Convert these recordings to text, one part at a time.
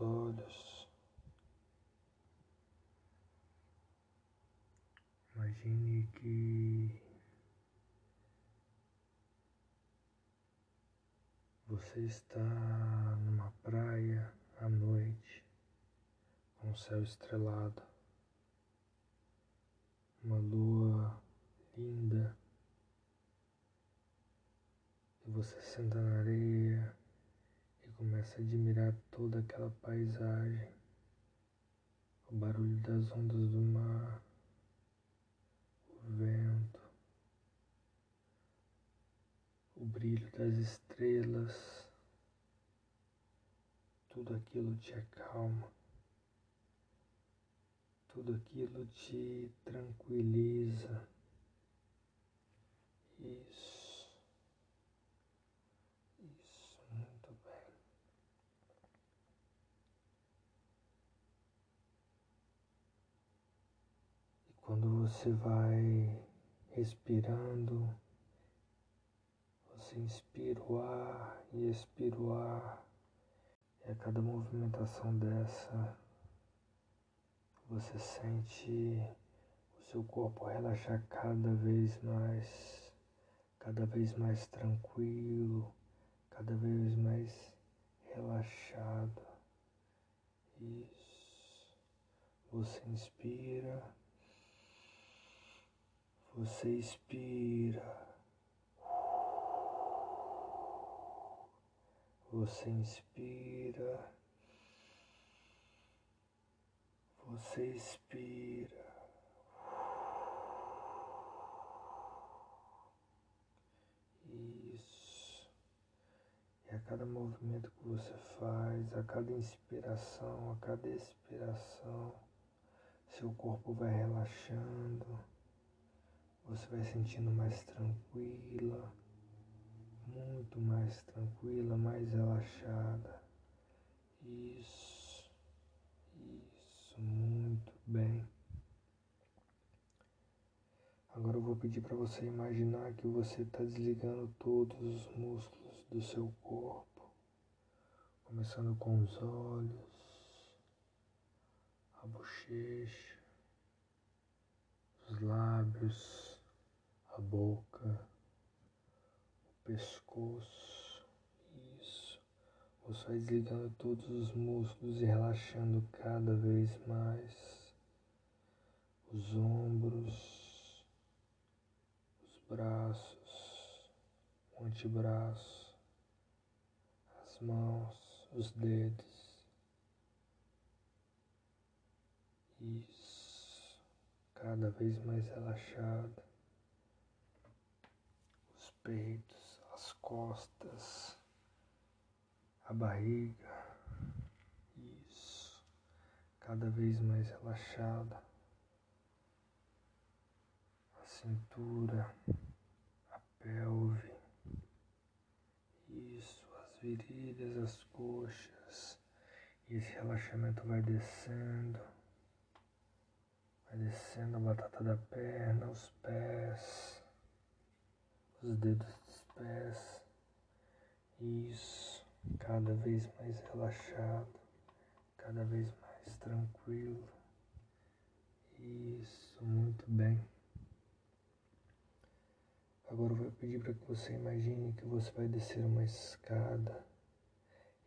Seus olhos. Imagine que você está numa praia à noite, com o céu estrelado, uma lua linda, e você senta na areia começa a admirar toda aquela paisagem, o barulho das ondas do mar, o vento, o brilho das estrelas, tudo aquilo te acalma, tudo aquilo te tranquiliza. Isso. Quando você vai respirando, você inspira o ar e expira o ar, e a cada movimentação dessa, você sente o seu corpo relaxar cada vez mais, cada vez mais tranquilo, cada vez mais relaxado. Isso. Você inspira você expira. Você inspira. Você expira. Isso. E a cada movimento que você faz, a cada inspiração, a cada expiração, seu corpo vai relaxando você vai sentindo mais tranquila, muito mais tranquila, mais relaxada. Isso, isso, muito bem. Agora eu vou pedir para você imaginar que você está desligando todos os músculos do seu corpo, começando com os olhos, a bochecha, os lábios a boca, o pescoço. Isso. Você vai desligando todos os músculos e relaxando cada vez mais os ombros, os braços, o antebraço, as mãos, os dedos. Isso, cada vez mais relaxado peitos, as costas, a barriga. Isso. Cada vez mais relaxada. A cintura, a pelve. Isso, as virilhas, as coxas. E esse relaxamento vai descendo. Vai descendo a batata da perna, os pés os dedos dos pés. Isso, cada vez mais relaxado, cada vez mais tranquilo. Isso, muito bem. Agora eu vou pedir para que você imagine que você vai descer uma escada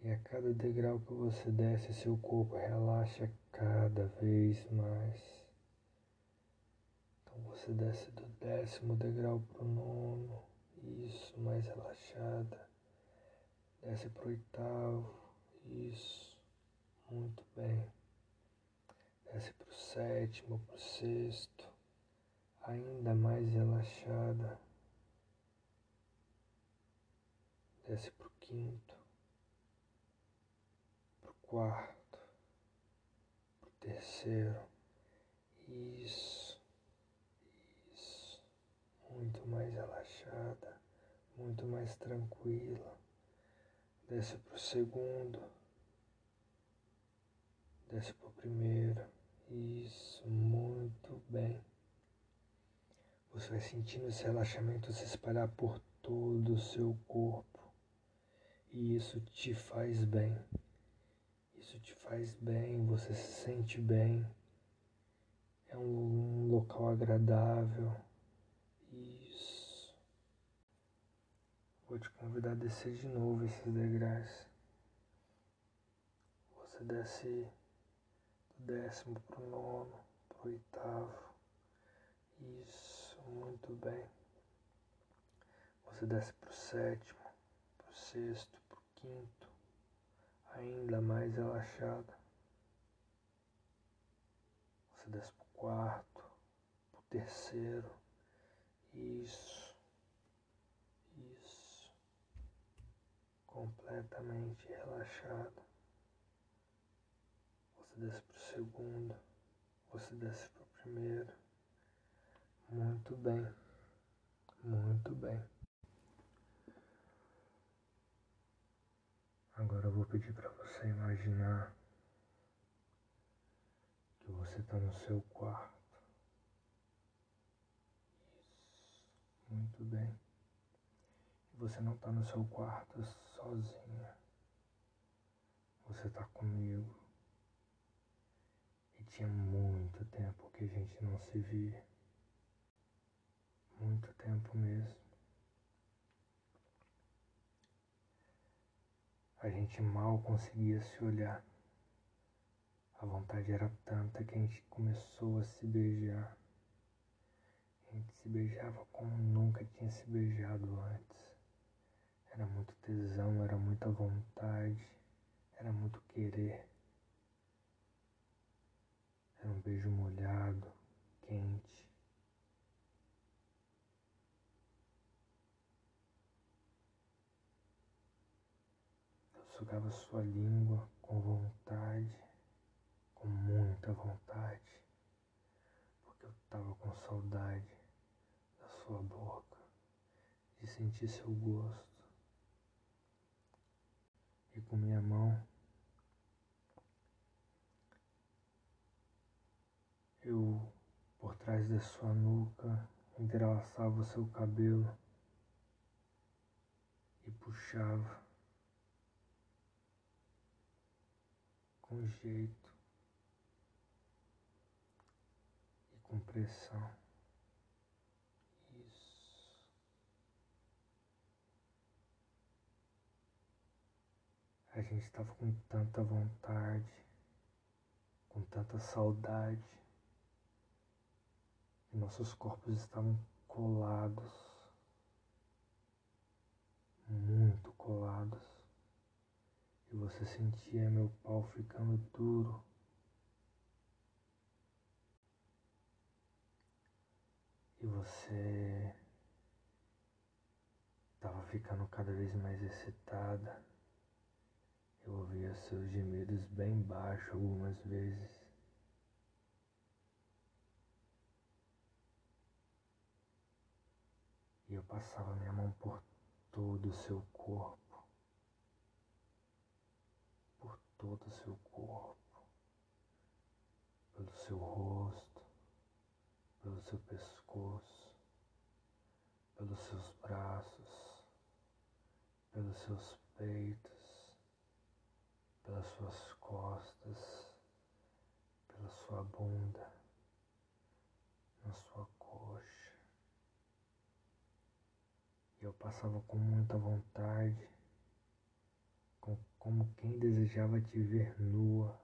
e a cada degrau que você desce, seu corpo relaxa cada vez mais. Você desce do décimo degrau para o nono, isso, mais relaxada. Desce para o oitavo, isso, muito bem. Desce para o sétimo, para o sexto, ainda mais relaxada. Desce para o quinto, para o quarto terceiro. Isso, isso. Muito mais relaxada, muito mais tranquila. Desce pro segundo. Desce pro primeiro. Isso, muito bem. Você vai sentindo esse relaxamento se espalhar por todo o seu corpo. E isso te faz bem. Isso te faz bem, você se sente bem. É um local agradável. Isso. Vou te convidar a descer de novo esses degraus. Você desce do décimo para o nono, para o oitavo. Isso, muito bem. Você desce para o sétimo, para o sexto, para o quinto, ainda mais relaxada. Você desce para o quarto, para o terceiro. Isso, isso. Completamente relaxada. Você desce para o segundo, você desce para o primeiro. Muito bem, muito bem. Agora eu vou pedir para você imaginar que você está no seu quarto. Isso, muito bem. E você não está no seu quarto sozinha. Você está comigo. E tinha muito tempo que a gente não se via. Muito tempo mesmo. A gente mal conseguia se olhar. A vontade era tanta que a gente começou a se beijar. A gente se beijava como nunca tinha se beijado antes. Era muito tesão, era muita vontade, era muito querer. Era um beijo molhado, quente. sugava sua língua com vontade, com muita vontade, porque eu estava com saudade da sua boca, de sentir seu gosto. E com minha mão eu, por trás da sua nuca, entrelaçava o seu cabelo e puxava com jeito e com pressão. A gente estava com tanta vontade, com tanta saudade, que nossos corpos estavam colados, muito colados e você sentia meu pau ficando duro. E você estava ficando cada vez mais excitada. Eu ouvia seus gemidos bem baixo algumas vezes. Eu passava minha mão por todo o seu corpo. todo o seu corpo, pelo seu rosto, pelo seu pescoço, pelos seus braços, pelos seus peitos, pelas suas costas, pela sua bunda, na sua coxa. E eu passava com muita vontade como quem desejava te ver nua.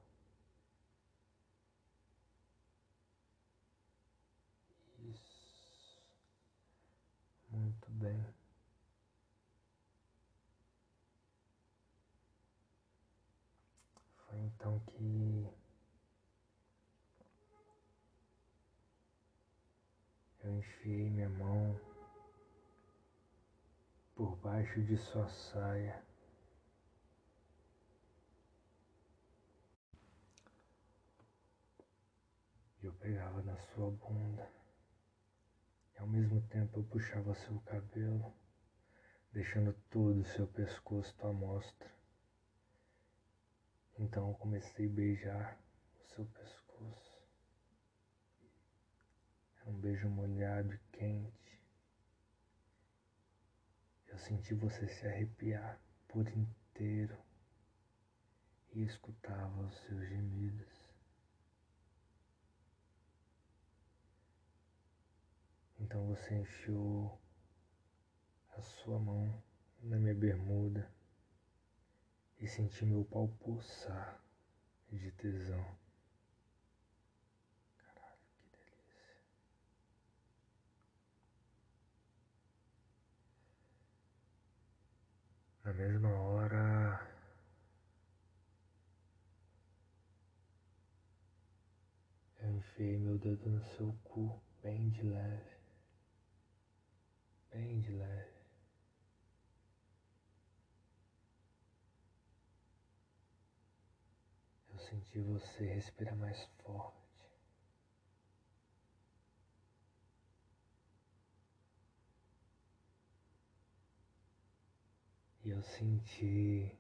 Isso. Muito bem. Foi então que eu enfiei minha mão por baixo de sua saia. Eu pegava na sua bunda e ao mesmo tempo eu puxava seu cabelo, deixando todo o seu pescoço à mostra. Então eu comecei a beijar o seu pescoço. Era um beijo molhado e quente. Eu senti você se arrepiar por inteiro e escutava os seus gemidos. Então você enfiou a sua mão na minha bermuda e senti meu pau pulsar de tesão. Caralho, que delícia. Na mesma hora. Eu enfiei meu dedo no seu cu bem de leve bem de leve. Eu senti você respirar mais forte. E eu senti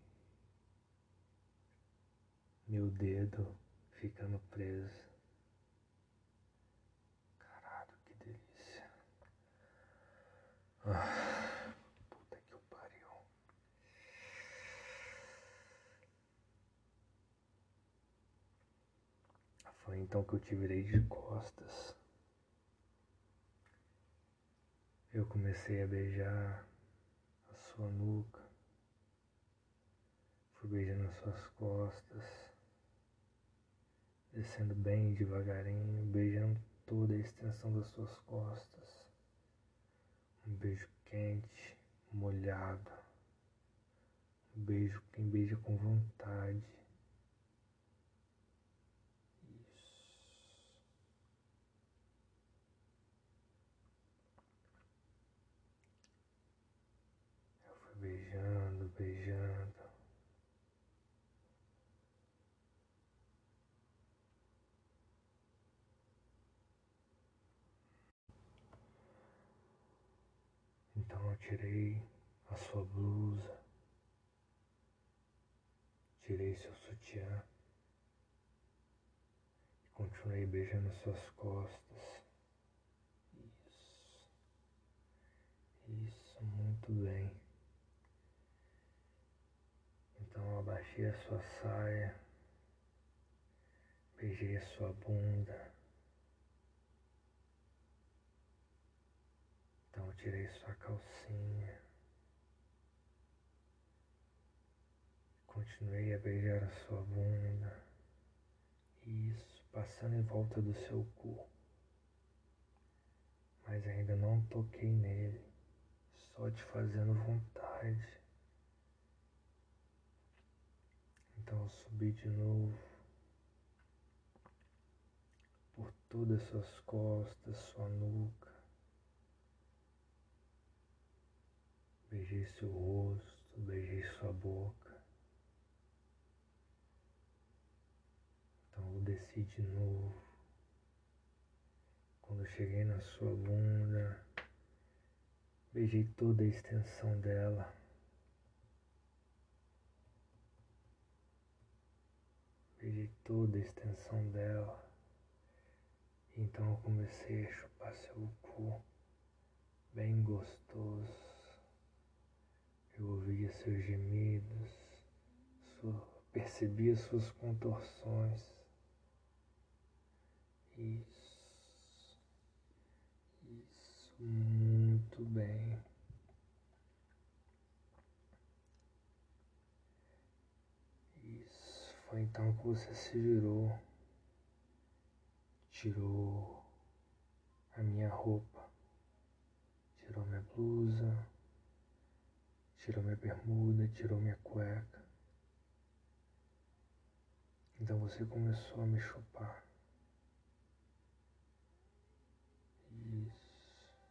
meu dedo ficando preso. Ah, puta que pariu. Foi então que eu te virei de costas. Eu comecei a beijar a sua nuca. Beijando as suas costas. Descendo bem devagarinho, beijando toda a extensão das suas costas. Um beijo quente, molhado. Um beijo quem beija com vontade. Isso. Eu fui beijando, beijando. Então eu tirei a sua blusa, tirei seu sutiã e continuei beijando suas costas. Isso, isso, muito bem. Então eu abaixei a sua saia, beijei a sua bunda. Então tirei sua calcinha. Continuei a beijar a sua bunda. Isso, passando em volta do seu cu. Mas ainda não toquei nele, só te fazendo vontade. Então eu subi de novo por todas as suas costas, sua nuca. Beijei seu rosto, beijei sua boca. Então eu desci de novo. Quando eu cheguei na sua bunda, beijei toda a extensão dela. Beijei toda a extensão dela. Então eu comecei a chupar seu cu, bem gostoso. Seus gemidos, sua, percebia suas contorções. Isso, isso, muito bem. Isso, foi então que você se virou, tirou a minha roupa, tirou minha blusa tirou minha bermuda, tirou minha cueca. Então você começou a me chupar. Isso.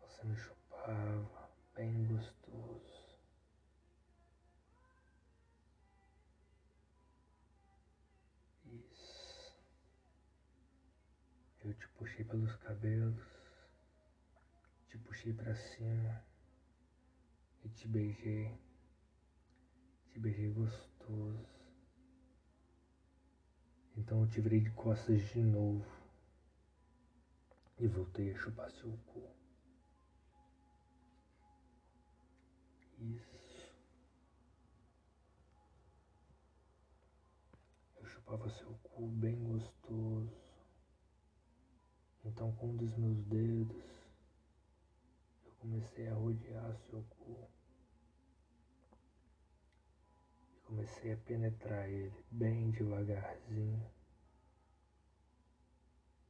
Você me chupava bem gostoso. Isso. Eu te puxei pelos cabelos, te puxei para cima e te beijei. Te beijei gostoso. Então eu te virei de costas de novo e voltei a chupar seu cu. Isso. Eu chupava seu cu bem gostoso. Então com um dos meus dedos eu comecei a rodear seu cu. Comecei a penetrar ele bem devagarzinho.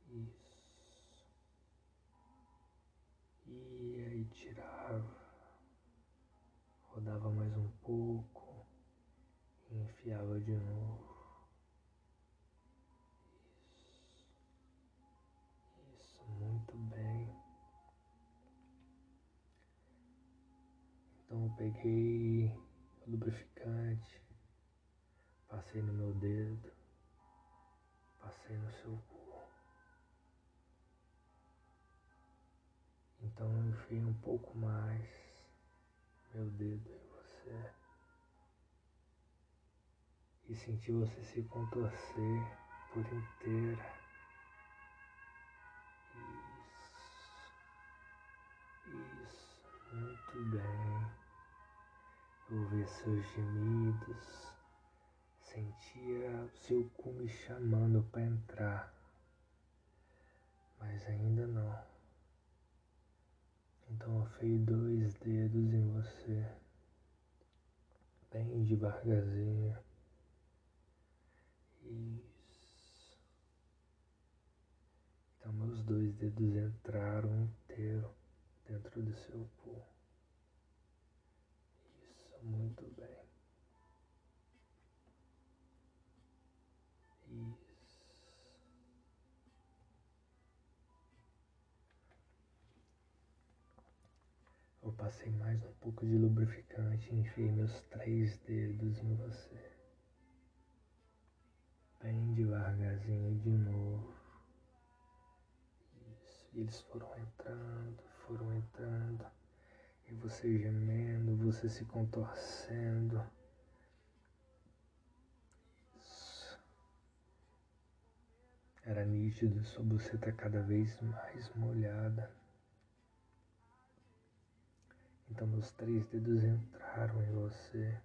Isso. E aí tirava rodava mais um pouco e enfiava de novo. Isso, isso, muito bem. Então eu peguei o lubrificante, passei no meu dedo, passei no seu cu. Então eu enfiei um pouco mais meu dedo em você e sentir você se contorcer por inteira. Isso, isso, muito bem. Ouvir seus gemidos, sentia seu cu me chamando para entrar, mas ainda não. Então afiei dois dedos em você, bem devagarzinho. Isso. Então meus dois dedos entraram inteiro dentro do seu cu. Isso, muito bem. Isso. Eu passei mais um pouco de lubrificante e enfiei meus três dedos em você. Bem devagarzinho de novo. Isso. E eles foram entrando, foram entrando. E você gemendo, você se contorcendo. Era nítido, sua buceta cada vez mais molhada. Então meus três dedos entraram em você.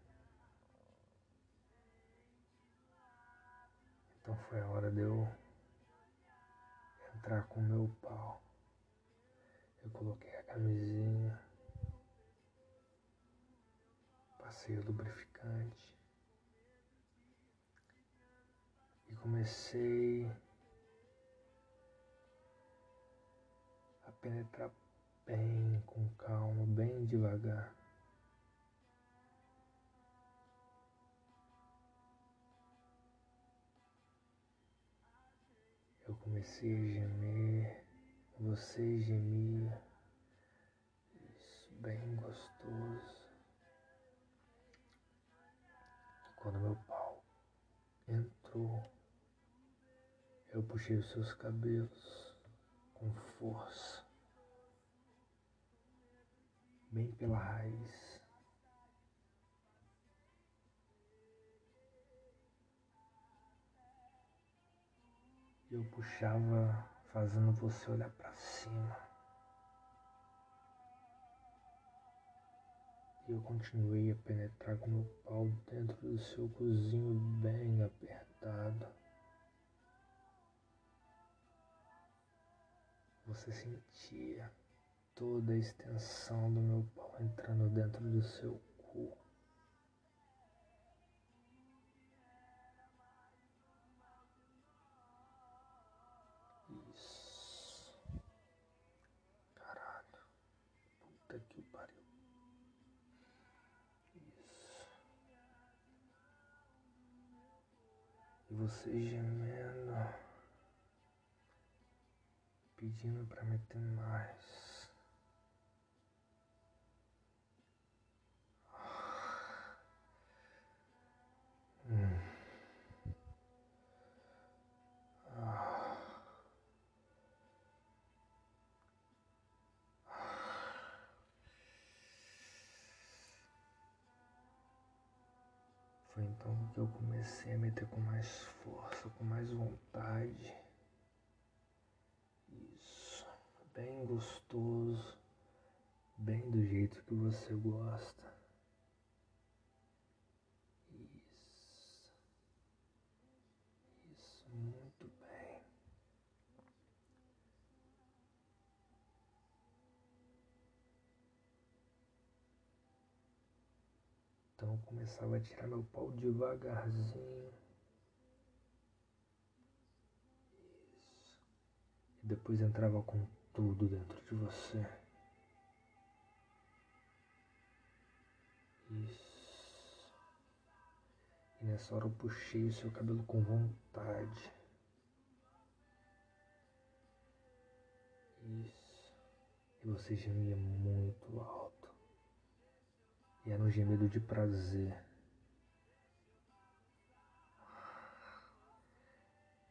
Então foi a hora de eu entrar com o meu pau. Eu coloquei a camisinha, passei o lubrificante e comecei a penetrar bem com calma, bem devagar. Eu comecei a gemer, você gemia, isso bem gostoso. Quando meu pau entrou, eu puxei os seus cabelos com força. Bem pela raiz. Eu puxava, fazendo você olhar para cima. E eu continuei a penetrar com meu pau dentro do seu cozinho bem apertado. Você sentia toda a extensão do meu pau entrando dentro do seu cu. Isso. Caralho. Puta que pariu. Isso. E você gemendo. Pedindo para meter mais. Que eu comecei a meter com mais força, com mais vontade. Isso, bem gostoso, bem do jeito que você gosta. Isso, isso, muito bem. Então eu começava a tirar meu pau devagarzinho. Isso. E depois entrava com tudo dentro de você. Isso. E nessa hora eu puxei o seu cabelo com vontade. Isso. E você gemia muito alto. E era um gemido de prazer.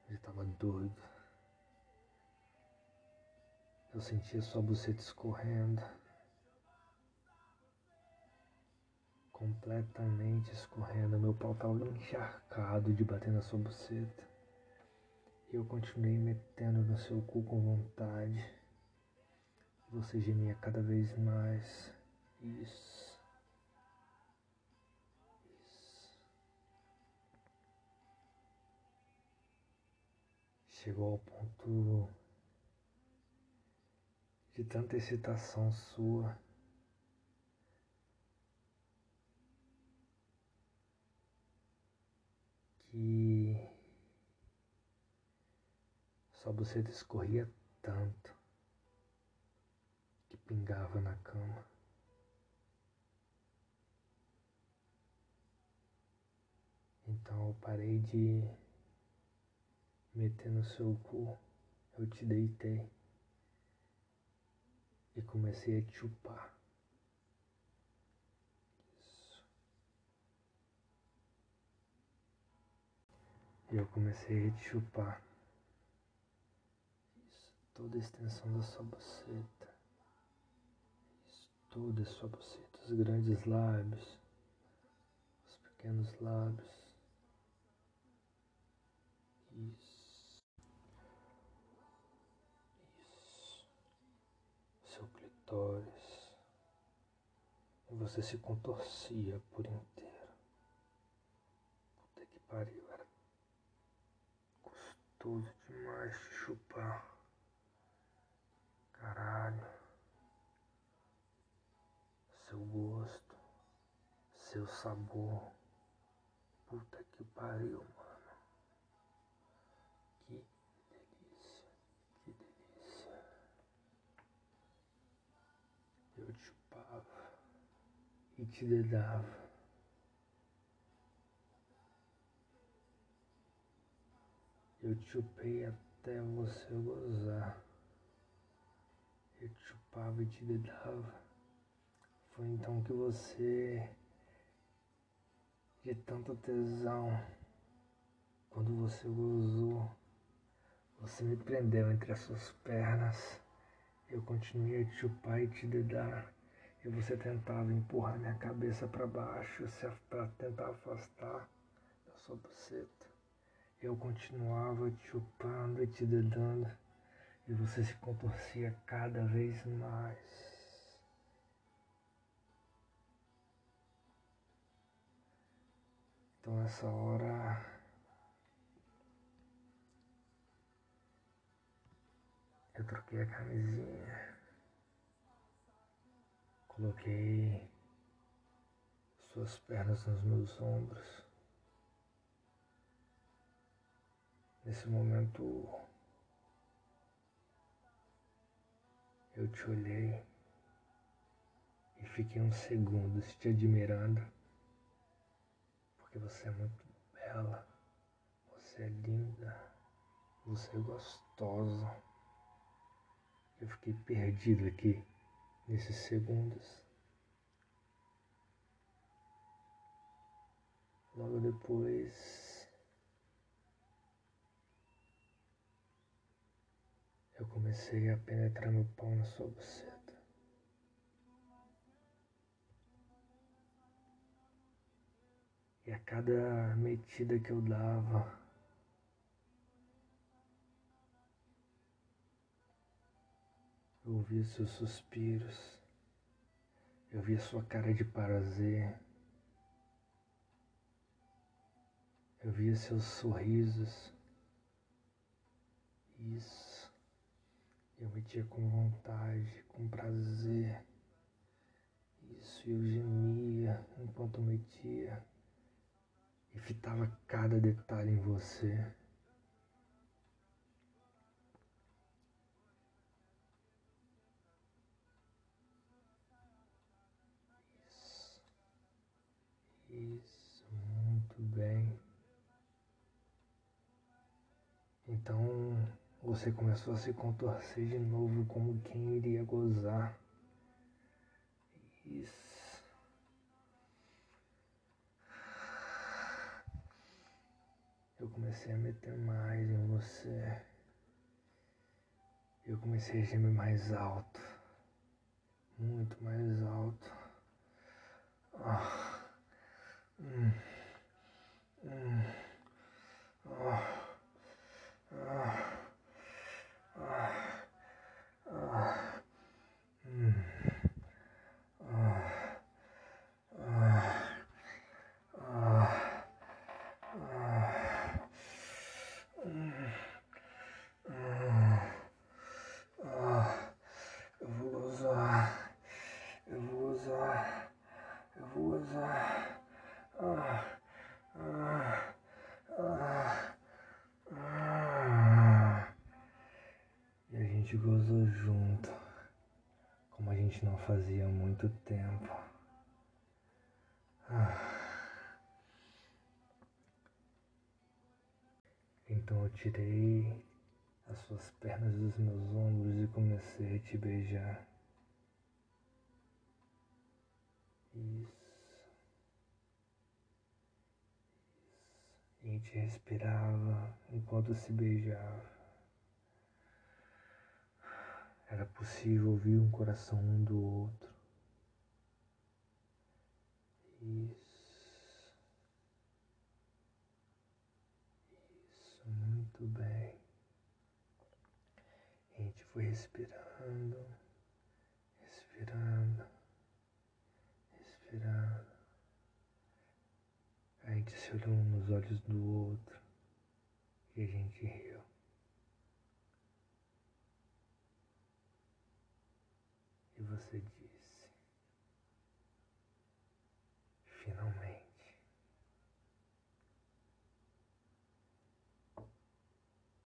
Eu estava doido. Eu sentia sua buceta escorrendo. Completamente escorrendo. Meu pau estava encharcado de bater na sua buceta. E eu continuei metendo no seu cu com vontade. Você gemia cada vez mais. Isso. Chegou ao ponto de tanta excitação sua. Que sua buceta escorria tanto que pingava na cama. Então eu parei de meter no seu cu, eu te deitei e comecei a te chupar. Isso. E eu comecei a te chupar. Isso, toda a extensão da sua buceta. Isso, toda a sua buceta, os grandes lábios, os pequenos lábios. Isso. E você se contorcia por inteiro. Puta que pariu, era gostoso demais de chupar. Caralho. Seu gosto, seu sabor. Puta que pariu, mano. e te dedava. Eu te chupei até você gozar. Eu te chupava e te dedava. Foi então que você, de tanto tesão, quando você gozou, você me prendeu entre as suas pernas. Eu continuei a te chupar e te dedar e você tentava empurrar minha cabeça para baixo para tentar afastar da sua buceta. Eu continuava te chupando e te dedando e você se contorcia cada vez mais. Então nessa hora eu troquei a camisinha. Coloquei suas pernas nos meus ombros. Nesse momento eu te olhei e fiquei uns segundos te admirando, porque você é muito bela, você é linda, você é gostosa. Eu fiquei perdido aqui nesses segundos. Logo depois, eu comecei a penetrar meu pau na sua buceta. E a cada metida que eu dava, eu ouvia seus suspiros, eu via sua cara de prazer, eu via seus sorrisos. Isso. Eu metia com vontade, com prazer. Isso, eu gemia enquanto metia e fitava cada detalhe em você. Isso, muito bem. Então você começou a se contorcer de novo como quem iria gozar. Isso. eu comecei a meter mais em você. Eu comecei a gemer mais alto. Muito mais alto. Ah. 음, 음, 아. Gente gozou junto, como a gente não fazia há muito tempo. Ah. Então eu tirei as suas pernas dos meus ombros e comecei a te beijar. Isso. Isso. A gente respirava enquanto se beijava. Era possível ouvir um coração um do outro. Isso. Muito bem. A gente foi respirando, respirando, respirando. A gente se olhou nos olhos do outro e a gente riu. Você disse.